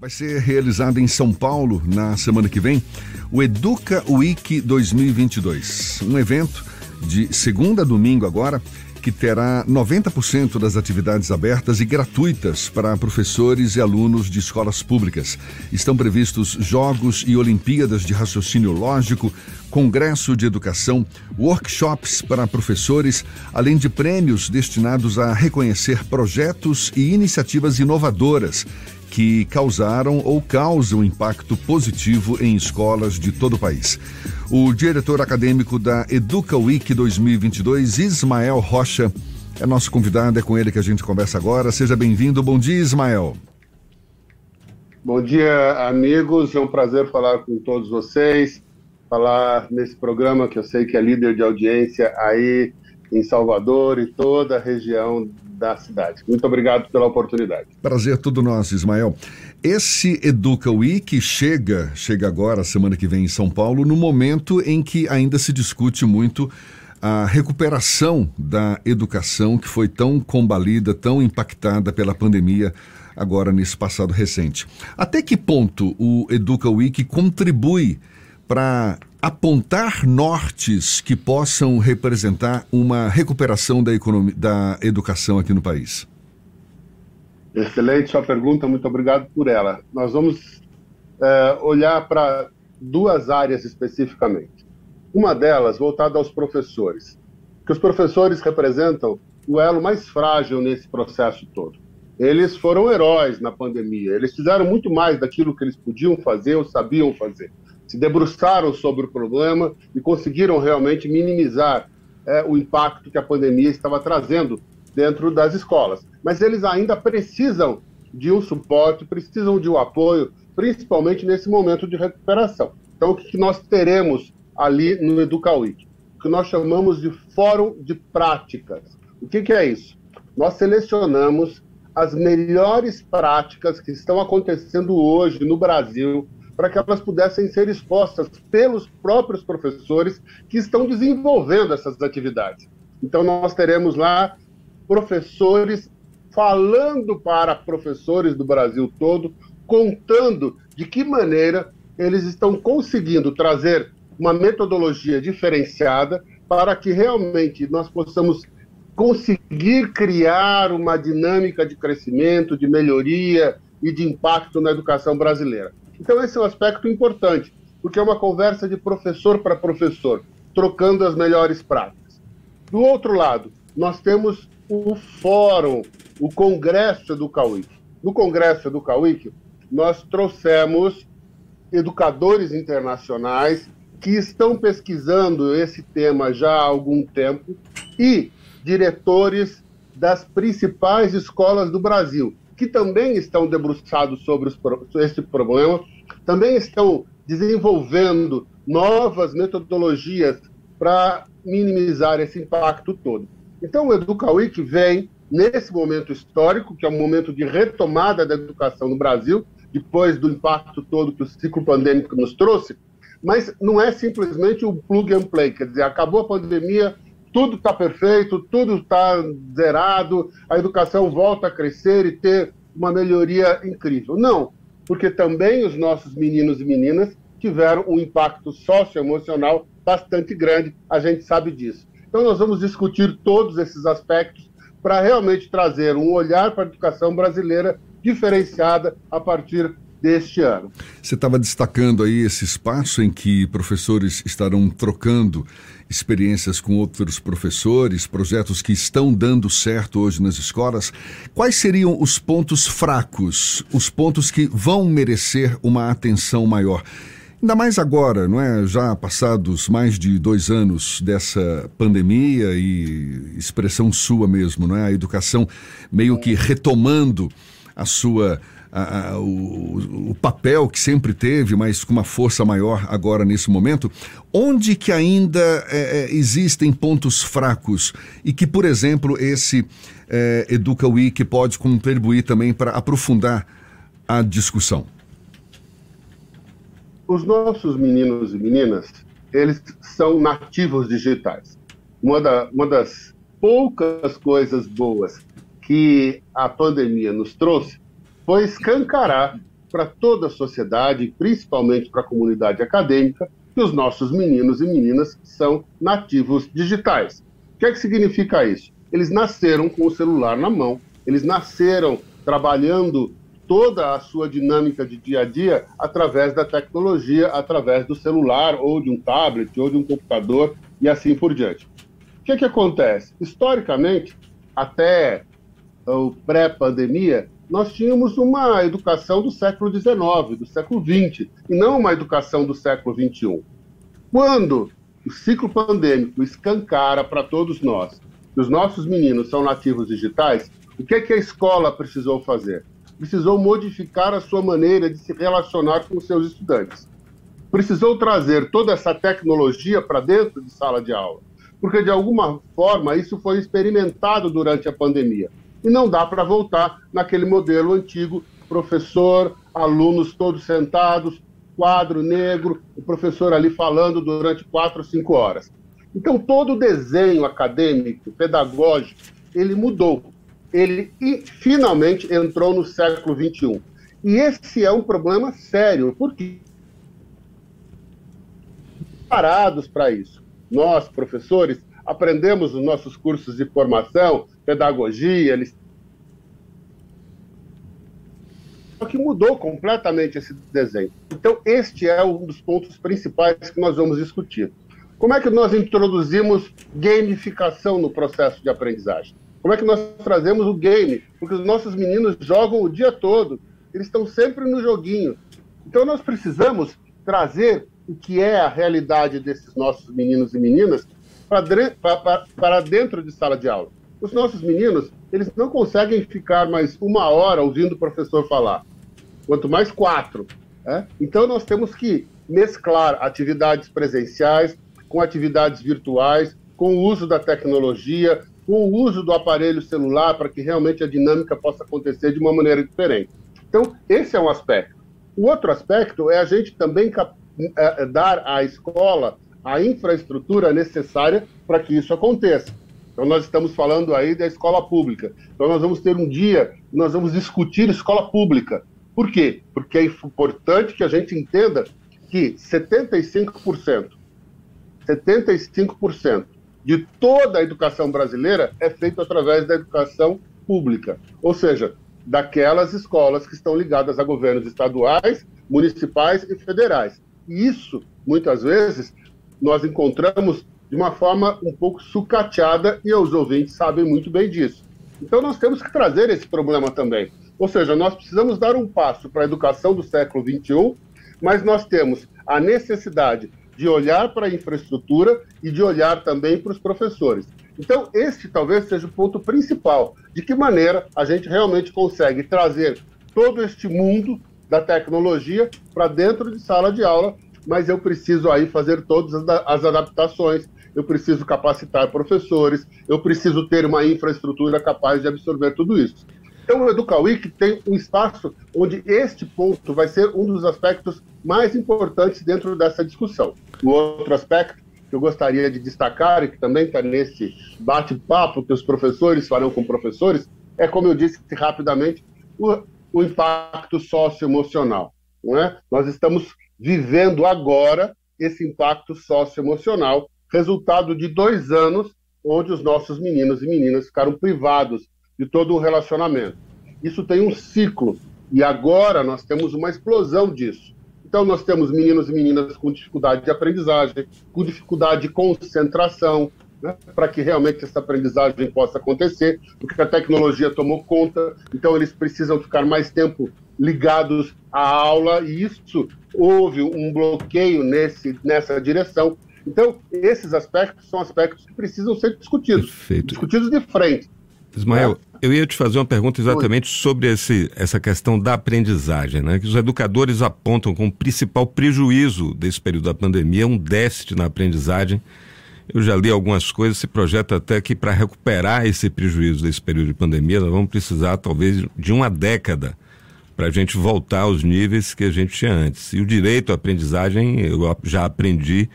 Vai ser realizado em São Paulo na semana que vem o Educa Week 2022, um evento de segunda a domingo agora que terá 90% das atividades abertas e gratuitas para professores e alunos de escolas públicas. Estão previstos jogos e Olimpíadas de raciocínio lógico, congresso de educação, workshops para professores, além de prêmios destinados a reconhecer projetos e iniciativas inovadoras que causaram ou causam impacto positivo em escolas de todo o país. O diretor acadêmico da Educa Week 2022, Ismael Rocha, é nosso convidado, é com ele que a gente conversa agora. Seja bem-vindo. Bom dia, Ismael. Bom dia, amigos. É um prazer falar com todos vocês, falar nesse programa que eu sei que é líder de audiência aí em Salvador e toda a região da cidade. Muito obrigado pela oportunidade. Prazer todo nosso, Ismael. Esse Educa Week chega, chega agora, semana que vem em São Paulo, no momento em que ainda se discute muito a recuperação da educação que foi tão combalida, tão impactada pela pandemia agora nesse passado recente. Até que ponto o Educa Week contribui para apontar nortes que possam representar uma recuperação da, economia, da educação aqui no país? Excelente sua pergunta, muito obrigado por ela. Nós vamos é, olhar para duas áreas especificamente. Uma delas voltada aos professores, que os professores representam o elo mais frágil nesse processo todo. Eles foram heróis na pandemia, eles fizeram muito mais daquilo que eles podiam fazer ou sabiam fazer se debruçaram sobre o problema e conseguiram realmente minimizar é, o impacto que a pandemia estava trazendo dentro das escolas. Mas eles ainda precisam de um suporte, precisam de um apoio, principalmente nesse momento de recuperação. Então, o que nós teremos ali no EducaWeek? O que nós chamamos de Fórum de Práticas. O que, que é isso? Nós selecionamos as melhores práticas que estão acontecendo hoje no Brasil para que elas pudessem ser expostas pelos próprios professores que estão desenvolvendo essas atividades. Então, nós teremos lá professores falando para professores do Brasil todo, contando de que maneira eles estão conseguindo trazer uma metodologia diferenciada para que realmente nós possamos conseguir criar uma dinâmica de crescimento, de melhoria e de impacto na educação brasileira. Então, esse é um aspecto importante, porque é uma conversa de professor para professor, trocando as melhores práticas. Do outro lado, nós temos o fórum, o Congresso Cauíque. No Congresso Cauíque, nós trouxemos educadores internacionais que estão pesquisando esse tema já há algum tempo e diretores das principais escolas do Brasil que também estão debruçados sobre os, esse problema, também estão desenvolvendo novas metodologias para minimizar esse impacto todo. Então, o EducaWeek vem nesse momento histórico, que é um momento de retomada da educação no Brasil, depois do impacto todo que o ciclo pandêmico nos trouxe, mas não é simplesmente o plug and play, quer dizer, acabou a pandemia, tudo está perfeito, tudo está zerado, a educação volta a crescer e ter uma melhoria incrível. Não, porque também os nossos meninos e meninas tiveram um impacto socioemocional bastante grande, a gente sabe disso. Então, nós vamos discutir todos esses aspectos para realmente trazer um olhar para a educação brasileira diferenciada a partir deste ano. Você estava destacando aí esse espaço em que professores estarão trocando experiências com outros professores, projetos que estão dando certo hoje nas escolas. Quais seriam os pontos fracos, os pontos que vão merecer uma atenção maior? Ainda mais agora, não é? Já passados mais de dois anos dessa pandemia e expressão sua mesmo, não é? A educação meio que retomando a sua a, a, o, o, papel que sempre teve, mas com uma força maior agora nesse momento, onde que ainda é, é, existem pontos fracos e que, por exemplo, esse é, Educa Week pode contribuir também para aprofundar a discussão? Os nossos meninos e meninas, eles são nativos digitais. Uma, da, uma das poucas coisas boas que a pandemia nos trouxe foi escancarar para toda a sociedade, principalmente para a comunidade acadêmica, que os nossos meninos e meninas são nativos digitais. O que é que significa isso? Eles nasceram com o celular na mão, eles nasceram trabalhando toda a sua dinâmica de dia a dia através da tecnologia, através do celular, ou de um tablet, ou de um computador, e assim por diante. O que, é que acontece? Historicamente, até o pré-pandemia, nós tínhamos uma educação do século XIX, do século XX, e não uma educação do século XXI. Quando o ciclo pandêmico escancara para todos nós que os nossos meninos são nativos digitais, o que, é que a escola precisou fazer? Precisou modificar a sua maneira de se relacionar com seus estudantes. Precisou trazer toda essa tecnologia para dentro de sala de aula, porque de alguma forma isso foi experimentado durante a pandemia e não dá para voltar naquele modelo antigo, professor, alunos todos sentados, quadro negro, o professor ali falando durante quatro, cinco horas. Então, todo o desenho acadêmico, pedagógico, ele mudou. Ele e, finalmente entrou no século XXI. E esse é um problema sério, porque parados para isso. Nós, professores, aprendemos nos nossos cursos de formação, pedagogia, só que mudou completamente esse desenho. Então, este é um dos pontos principais que nós vamos discutir. Como é que nós introduzimos gamificação no processo de aprendizagem? Como é que nós trazemos o game? Porque os nossos meninos jogam o dia todo, eles estão sempre no joguinho. Então, nós precisamos trazer o que é a realidade desses nossos meninos e meninas para dentro de sala de aula. Os nossos meninos, eles não conseguem ficar mais uma hora ouvindo o professor falar, quanto mais quatro. Né? Então, nós temos que mesclar atividades presenciais com atividades virtuais, com o uso da tecnologia, com o uso do aparelho celular para que realmente a dinâmica possa acontecer de uma maneira diferente. Então, esse é um aspecto. O outro aspecto é a gente também é, dar à escola a infraestrutura necessária para que isso aconteça. Então, nós estamos falando aí da escola pública. Então, nós vamos ter um dia, nós vamos discutir escola pública. Por quê? Porque é importante que a gente entenda que 75%, 75% de toda a educação brasileira é feito através da educação pública. Ou seja, daquelas escolas que estão ligadas a governos estaduais, municipais e federais. E isso, muitas vezes, nós encontramos de uma forma um pouco sucateada e os ouvintes sabem muito bem disso. Então nós temos que trazer esse problema também. Ou seja, nós precisamos dar um passo para a educação do século XXI, mas nós temos a necessidade de olhar para a infraestrutura e de olhar também para os professores. Então, este talvez seja o ponto principal. De que maneira a gente realmente consegue trazer todo este mundo da tecnologia para dentro de sala de aula mas eu preciso aí fazer todas as adaptações, eu preciso capacitar professores, eu preciso ter uma infraestrutura capaz de absorver tudo isso. Então, o EducaWeek tem um espaço onde este ponto vai ser um dos aspectos mais importantes dentro dessa discussão. O outro aspecto que eu gostaria de destacar, e que também está nesse bate-papo que os professores farão com professores, é, como eu disse rapidamente, o, o impacto socioemocional. Não é? Nós estamos vivendo agora esse impacto socioemocional, resultado de dois anos onde os nossos meninos e meninas ficaram privados de todo o relacionamento. Isso tem um ciclo e agora nós temos uma explosão disso. Então nós temos meninos e meninas com dificuldade de aprendizagem, com dificuldade de concentração, né, para que realmente essa aprendizagem possa acontecer, porque a tecnologia tomou conta, então eles precisam ficar mais tempo ligados à aula e isso houve um bloqueio nesse, nessa direção. Então, esses aspectos são aspectos que precisam ser discutidos, Perfeito. discutidos de frente. Ismael, é. eu ia te fazer uma pergunta exatamente Oi. sobre esse, essa questão da aprendizagem, né? Que os educadores apontam como principal prejuízo desse período da pandemia um déficit na aprendizagem. Eu já li algumas coisas, se projeta até que para recuperar esse prejuízo desse período de pandemia, nós vamos precisar talvez de uma década para a gente voltar aos níveis que a gente tinha antes. E o direito à aprendizagem, eu já aprendi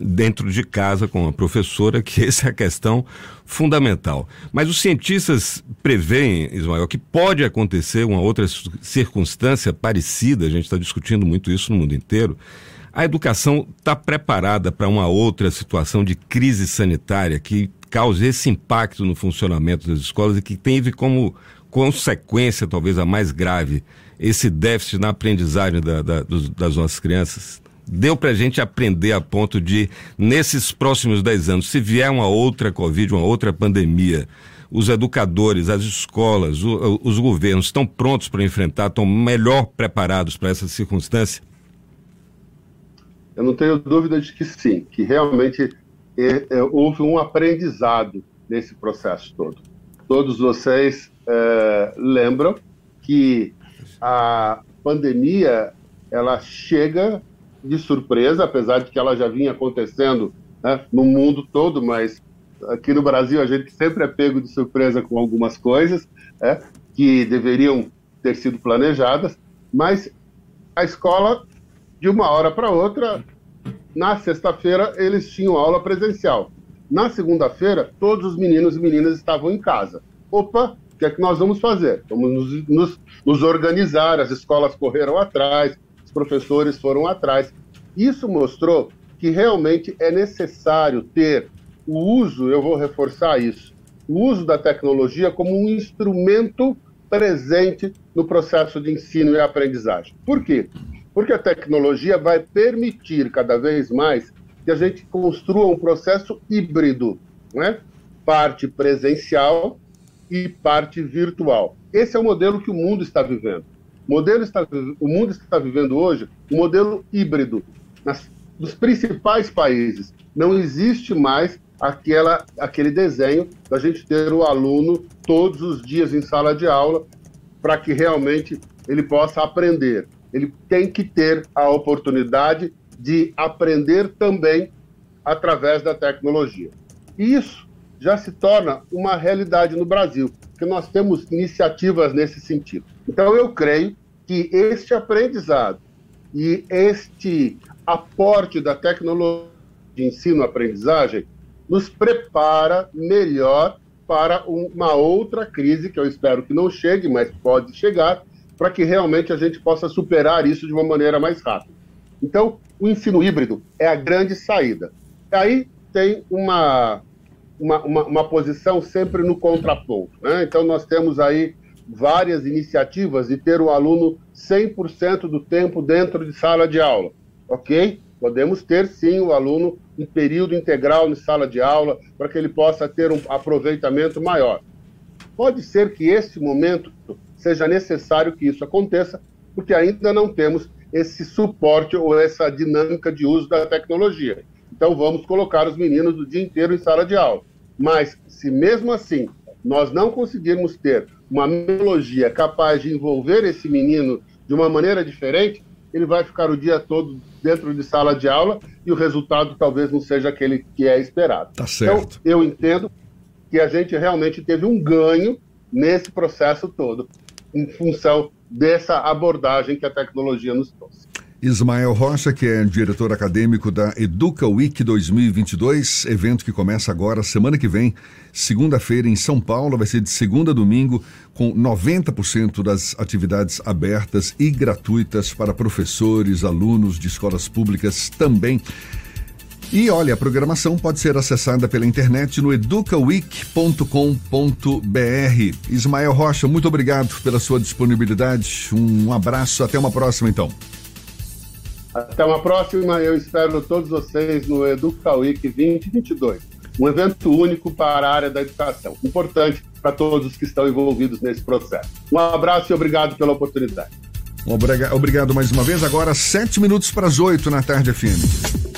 dentro de casa com a professora, que essa é a questão fundamental. Mas os cientistas preveem, Ismael, que pode acontecer uma outra circunstância parecida, a gente está discutindo muito isso no mundo inteiro. A educação está preparada para uma outra situação de crise sanitária que cause esse impacto no funcionamento das escolas e que teve como consequência, talvez a mais grave, esse déficit na aprendizagem da, da, dos, das nossas crianças? deu para a gente aprender a ponto de, nesses próximos 10 anos, se vier uma outra Covid, uma outra pandemia, os educadores, as escolas, o, os governos estão prontos para enfrentar, estão melhor preparados para essa circunstância? Eu não tenho dúvida de que sim, que realmente é, é, houve um aprendizado nesse processo todo. Todos vocês é, lembram que a pandemia ela chega de surpresa, apesar de que ela já vinha acontecendo né, no mundo todo, mas aqui no Brasil a gente sempre é pego de surpresa com algumas coisas né, que deveriam ter sido planejadas, mas a escola, de uma hora para outra, na sexta-feira eles tinham aula presencial. Na segunda-feira, todos os meninos e meninas estavam em casa. Opa, o que é que nós vamos fazer? Vamos nos, nos, nos organizar, as escolas correram atrás, professores foram atrás. Isso mostrou que realmente é necessário ter o uso, eu vou reforçar isso, o uso da tecnologia como um instrumento presente no processo de ensino e aprendizagem. Por quê? Porque a tecnologia vai permitir cada vez mais que a gente construa um processo híbrido, né? parte presencial e parte virtual. Esse é o modelo que o mundo está vivendo modelo está, o mundo está vivendo hoje um modelo híbrido. Nas, nos principais países, não existe mais aquela, aquele desenho da gente ter o aluno todos os dias em sala de aula para que realmente ele possa aprender. Ele tem que ter a oportunidade de aprender também através da tecnologia. E isso já se torna uma realidade no Brasil, porque nós temos iniciativas nesse sentido. Então, eu creio que este aprendizado e este aporte da tecnologia de ensino-aprendizagem nos prepara melhor para uma outra crise, que eu espero que não chegue, mas pode chegar, para que realmente a gente possa superar isso de uma maneira mais rápida. Então, o ensino híbrido é a grande saída. Aí tem uma, uma, uma, uma posição sempre no contraponto. Né? Então, nós temos aí várias iniciativas de ter o aluno 100% do tempo dentro de sala de aula, ok? Podemos ter sim o aluno em período integral em sala de aula para que ele possa ter um aproveitamento maior. Pode ser que esse momento seja necessário que isso aconteça, porque ainda não temos esse suporte ou essa dinâmica de uso da tecnologia. Então vamos colocar os meninos o dia inteiro em sala de aula. Mas se mesmo assim nós não conseguirmos ter uma metodologia capaz de envolver esse menino de uma maneira diferente, ele vai ficar o dia todo dentro de sala de aula e o resultado talvez não seja aquele que é esperado. Tá certo. Então, eu entendo que a gente realmente teve um ganho nesse processo todo, em função dessa abordagem que a tecnologia nos trouxe. Ismael Rocha, que é diretor acadêmico da Educa Week 2022, evento que começa agora, semana que vem, segunda-feira, em São Paulo. Vai ser de segunda a domingo, com 90% das atividades abertas e gratuitas para professores, alunos de escolas públicas também. E olha, a programação pode ser acessada pela internet no educaweek.com.br. Ismael Rocha, muito obrigado pela sua disponibilidade. Um abraço, até uma próxima então. Até uma próxima, eu espero todos vocês no Educa Week 2022, um evento único para a área da educação, importante para todos os que estão envolvidos nesse processo. Um abraço e obrigado pela oportunidade. Obrigado mais uma vez. Agora, sete minutos para as oito na tarde FM.